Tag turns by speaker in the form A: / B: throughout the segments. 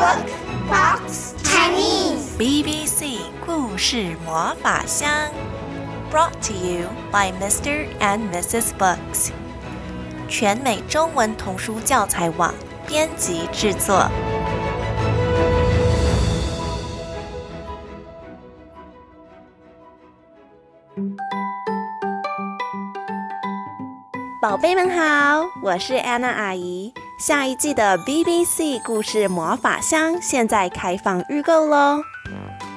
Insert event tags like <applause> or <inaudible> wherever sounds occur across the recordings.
A: Book Box Chinese
B: BBC 故事魔法箱，Brought to you by Mr. and Mrs. Books，全美中文童书教材网编辑制作。宝贝们好，我是安娜阿姨。下一季的 BBC 故事魔法箱现在开放预购喽！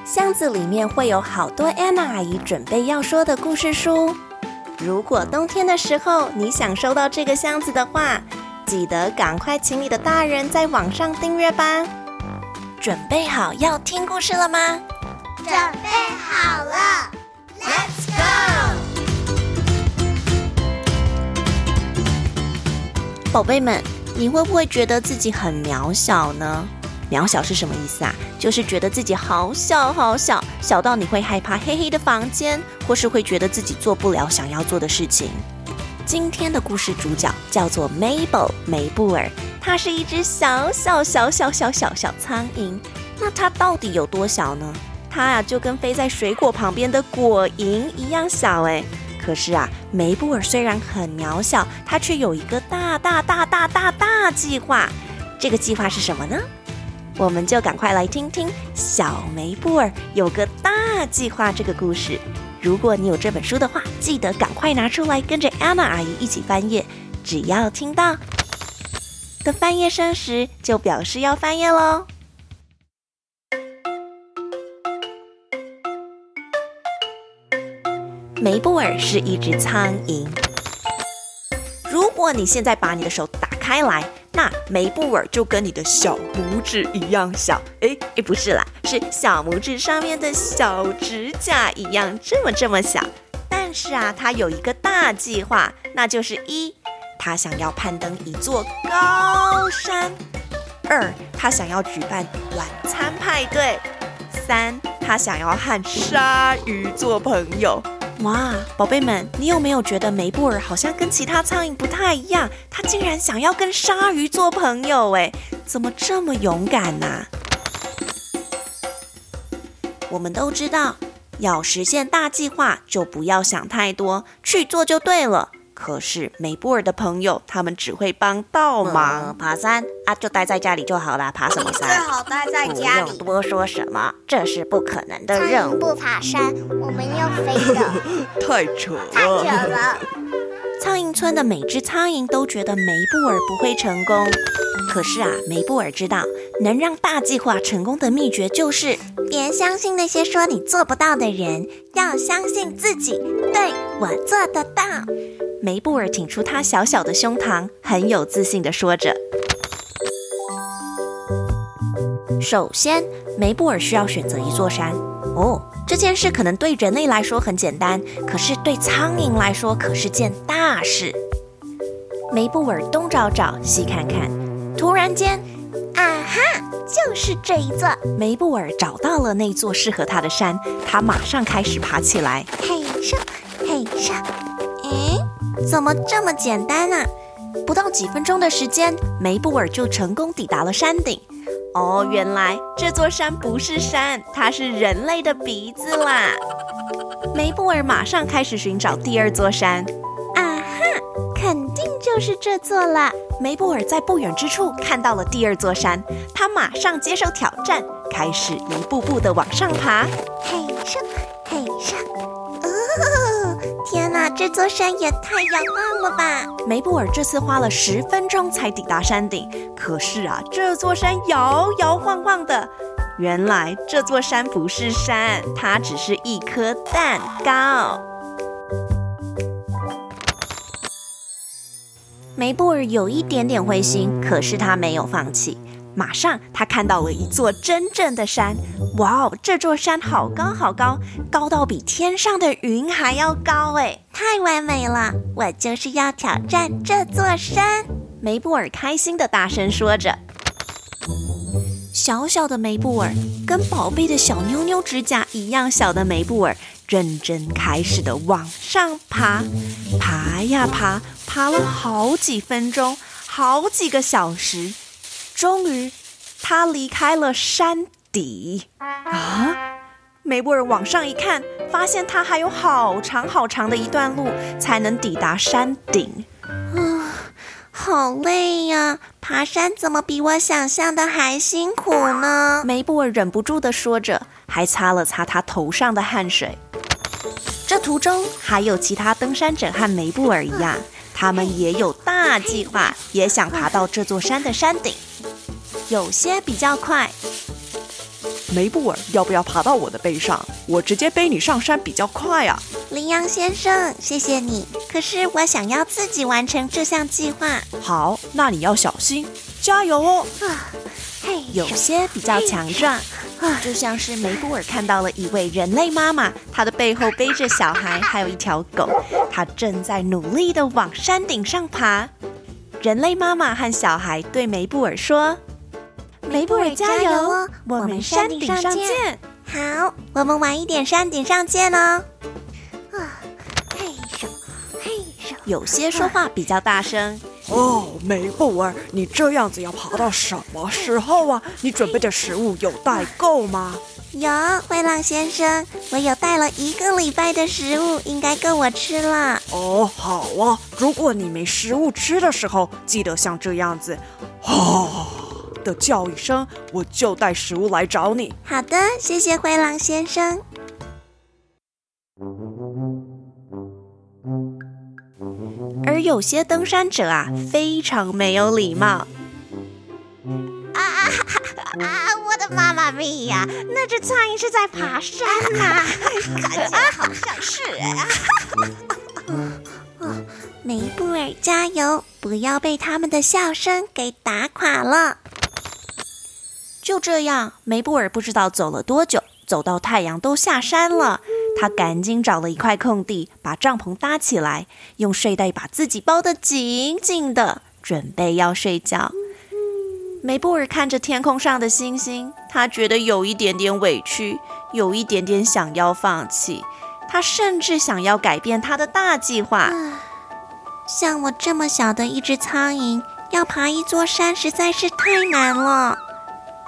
B: 箱子里面会有好多安娜阿姨准备要说的故事书。如果冬天的时候你想收到这个箱子的话，记得赶快请你的大人在网上订阅吧。准备好要听故事了吗？
A: 准备好了，Let's go！
B: 宝贝们。你会不会觉得自己很渺小呢？渺小是什么意思啊？就是觉得自己好小好小，小到你会害怕黑黑的房间，或是会觉得自己做不了想要做的事情。今天的故事主角叫做 Mabel 梅布尔，它是一只小小小小小小小苍蝇。那它到底有多小呢？它呀就跟飞在水果旁边的果蝇一样小诶。可是啊，梅布尔虽然很渺小，他却有一个大大大大大大计划。这个计划是什么呢？我们就赶快来听听小梅布尔有个大计划这个故事。如果你有这本书的话，记得赶快拿出来，跟着安娜阿姨一起翻页。只要听到的翻页声时，就表示要翻页喽。梅布尔是一只苍蝇。如果你现在把你的手打开来，那梅布尔就跟你的小拇指一样小。诶诶，不是啦，是小拇指上面的小指甲一样这么这么小。但是啊，他有一个大计划，那就是一，他想要攀登一座高山；二，他想要举办晚餐派对；三，他想要和鲨鱼做朋友。哇，宝贝们，你有没有觉得梅布尔好像跟其他苍蝇不太一样？他竟然想要跟鲨鱼做朋友，哎，怎么这么勇敢呢？我们都知道，要实现大计划，就不要想太多，去做就对了。可是梅布尔的朋友，他们只会帮倒忙。嗯、爬山啊，就待在家里就好了。爬什么山？
A: 最好待在家里。
B: 不用多说什么，这是不可能的任务。
A: 不爬山，我们要飞的。
B: 太扯了！
A: 太扯了！
B: 苍蝇村的每只苍蝇都觉得梅布尔不会成功。可是啊，梅布尔知道，能让大计划成功的秘诀就是：别相信那些说你做不到的人，要相信自己。对，我做得到。梅布尔挺出他小小的胸膛，很有自信地说着：“首先，梅布尔需要选择一座山。哦，这件事可能对人类来说很简单，可是对苍蝇来说可是件大事。”梅布尔东找找，西看看，突然间，啊哈，就是这一座！梅布尔找到了那座适合他的山，他马上开始爬起来，嘿上，嘿上，诶。怎么这么简单啊？不到几分钟的时间，梅布尔就成功抵达了山顶。哦，原来这座山不是山，它是人类的鼻子啦！梅布尔马上开始寻找第二座山。啊哈，肯定就是这座了。梅布尔在不远之处看到了第二座山，他马上接受挑战，开始一步步的往上爬。嘿上，嘿上。天哪，这座山也太遥望了吧！梅布尔这次花了十分钟才抵达山顶。可是啊，这座山摇摇晃晃的。原来这座山不是山，它只是一颗蛋糕。梅布尔有一点点灰心，可是他没有放弃。马上，他看到了一座真正的山。哇哦，这座山好高好高，高到比天上的云还要高诶，太完美了！我就是要挑战这座山。梅布尔开心的大声说着。小小的梅布尔，跟宝贝的小妞妞指甲一样小的梅布尔，认真开始的往上爬，爬呀爬，爬了好几分钟，好几个小时。终于，他离开了山底啊！梅布尔往上一看，发现他还有好长好长的一段路才能抵达山顶。啊，好累呀！爬山怎么比我想象的还辛苦呢？梅布尔忍不住地说着，还擦了擦他头上的汗水。这途中还有其他登山者和梅布尔一样，他们也有大计划，也想爬到这座山的山顶。有些比较快。
C: 梅布尔，要不要爬到我的背上？我直接背你上山比较快啊。
B: 羚羊先生，谢谢你。可是我想要自己完成这项计划。
C: 好，那你要小心，加油哦。
B: 啊，嘿，有些比较强壮，啊，就像是梅布尔看到了一位人类妈妈，她的背后背着小孩，还有一条狗，她正在努力的往山顶上爬。人类妈妈和小孩对梅布尔说。梅布尔加油哦！我们山顶上见。好，我们晚一点山顶上见哦。啊，嘿咻，嘿咻。有些说话比较大声。
C: 哦，梅布尔，你这样子要爬到什么时候啊？你准备的食物有带够吗？
B: 有，灰狼先生，我有带了一个礼拜的食物，应该够我吃了。
C: 哦，好啊。如果你没食物吃的时候，记得像这样子，哦。的叫一声，我就带食物来找你。
B: 好的，谢谢灰狼先生。有些登山者啊，非常没有礼貌。啊 <laughs> 啊啊！我的妈妈咪呀，那只苍蝇是在爬山呐、啊，<laughs> 看起来好像是啊。<laughs> 梅布尔加油，不要被他们的笑声给打垮了。就这样，梅布尔不知道走了多久，走到太阳都下山了。他赶紧找了一块空地，把帐篷搭起来，用睡袋把自己包得紧紧的，准备要睡觉。梅布尔看着天空上的星星，他觉得有一点点委屈，有一点点想要放弃。他甚至想要改变他的大计划。像我这么小的一只苍蝇，要爬一座山实在是太难了。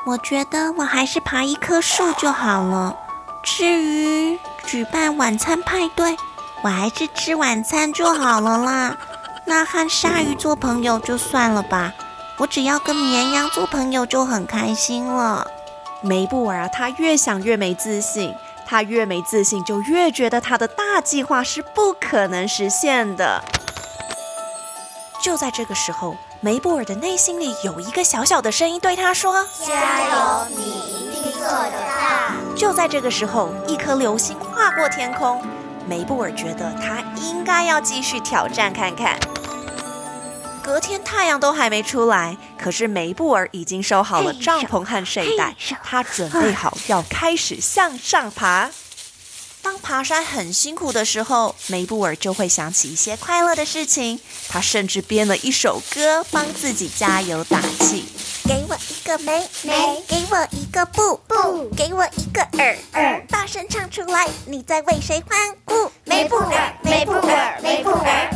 B: 我觉得我还是爬一棵树就好了。至于举办晚餐派对，我还是吃晚餐就好了啦。那和鲨鱼做朋友就算了吧，我只要跟绵羊做朋友就很开心了。梅布尔啊，他越想越没自信，他越没自信就越觉得他的大计划是不可能实现的。就在这个时候。梅布尔的内心里有一个小小的声音对他说：“
A: 加油，你一定做得到。”
B: 就在这个时候，一颗流星划过天空。梅布尔觉得他应该要继续挑战看看。隔天太阳都还没出来，可是梅布尔已经收好了帐篷和睡袋，他准备好要开始向上爬。当爬山很辛苦的时候，梅布尔就会想起一些快乐的事情。他甚至编了一首歌，帮自己加油打气。给我一个梅梅，给我一个布布，给我一个耳耳，大声唱出来，你在为谁欢呼？
A: 梅布尔，梅布尔，梅布尔。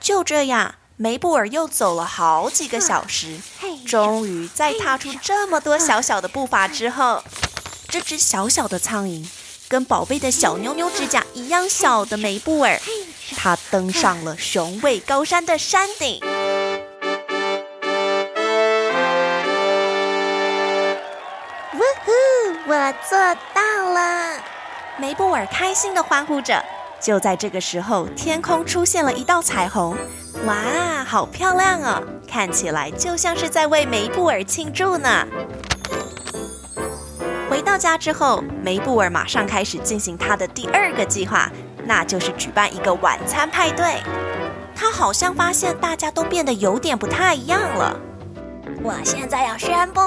B: 就这样，梅布尔又走了好几个小时，终于在踏出这么多小小的步伐之后。这只小小的苍蝇，跟宝贝的小妞妞指甲一样小的梅布尔，它登上了雄伟高山的山顶。呜呼！我做到了！梅布尔开心的欢呼着。就在这个时候，天空出现了一道彩虹，哇，好漂亮哦！看起来就像是在为梅布尔庆祝呢。家之后，梅布尔马上开始进行他的第二个计划，那就是举办一个晚餐派对。他好像发现大家都变得有点不太一样了。我现在要宣布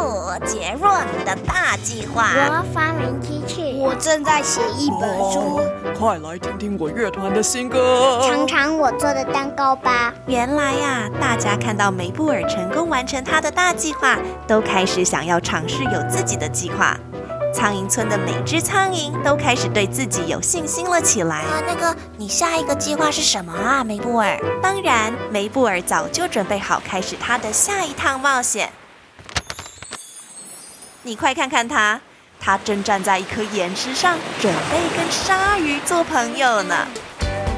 B: 杰若你的大计划。
A: 我发明机器。我正在写一本书。
C: 哦，快来听听我乐团的新歌。
A: 尝尝我做的蛋糕吧。
B: 原来呀，大家看到梅布尔成功完成他的大计划，都开始想要尝试有自己的计划。苍蝇村的每只苍蝇都开始对自己有信心了起来。
D: 啊，那个，你下一个计划是什么啊，梅布尔？
B: 当然，梅布尔早就准备好开始他的下一趟冒险。你快看看他，他正站在一颗岩石上，准备跟鲨鱼做朋友呢。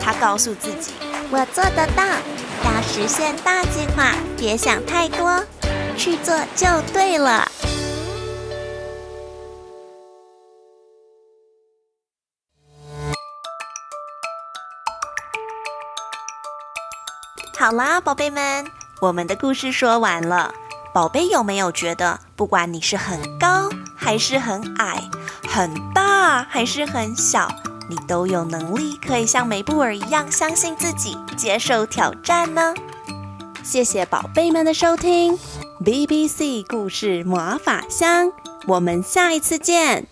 B: 他告诉自己：“
D: 我做得到，要实现大计划，别想太多，去做就对了。”
B: 好啦，宝贝们，我们的故事说完了。宝贝有没有觉得，不管你是很高还是很矮，很大还是很小，你都有能力可以像梅布尔一样相信自己，接受挑战呢？谢谢宝贝们的收听，BBC 故事魔法箱，我们下一次见。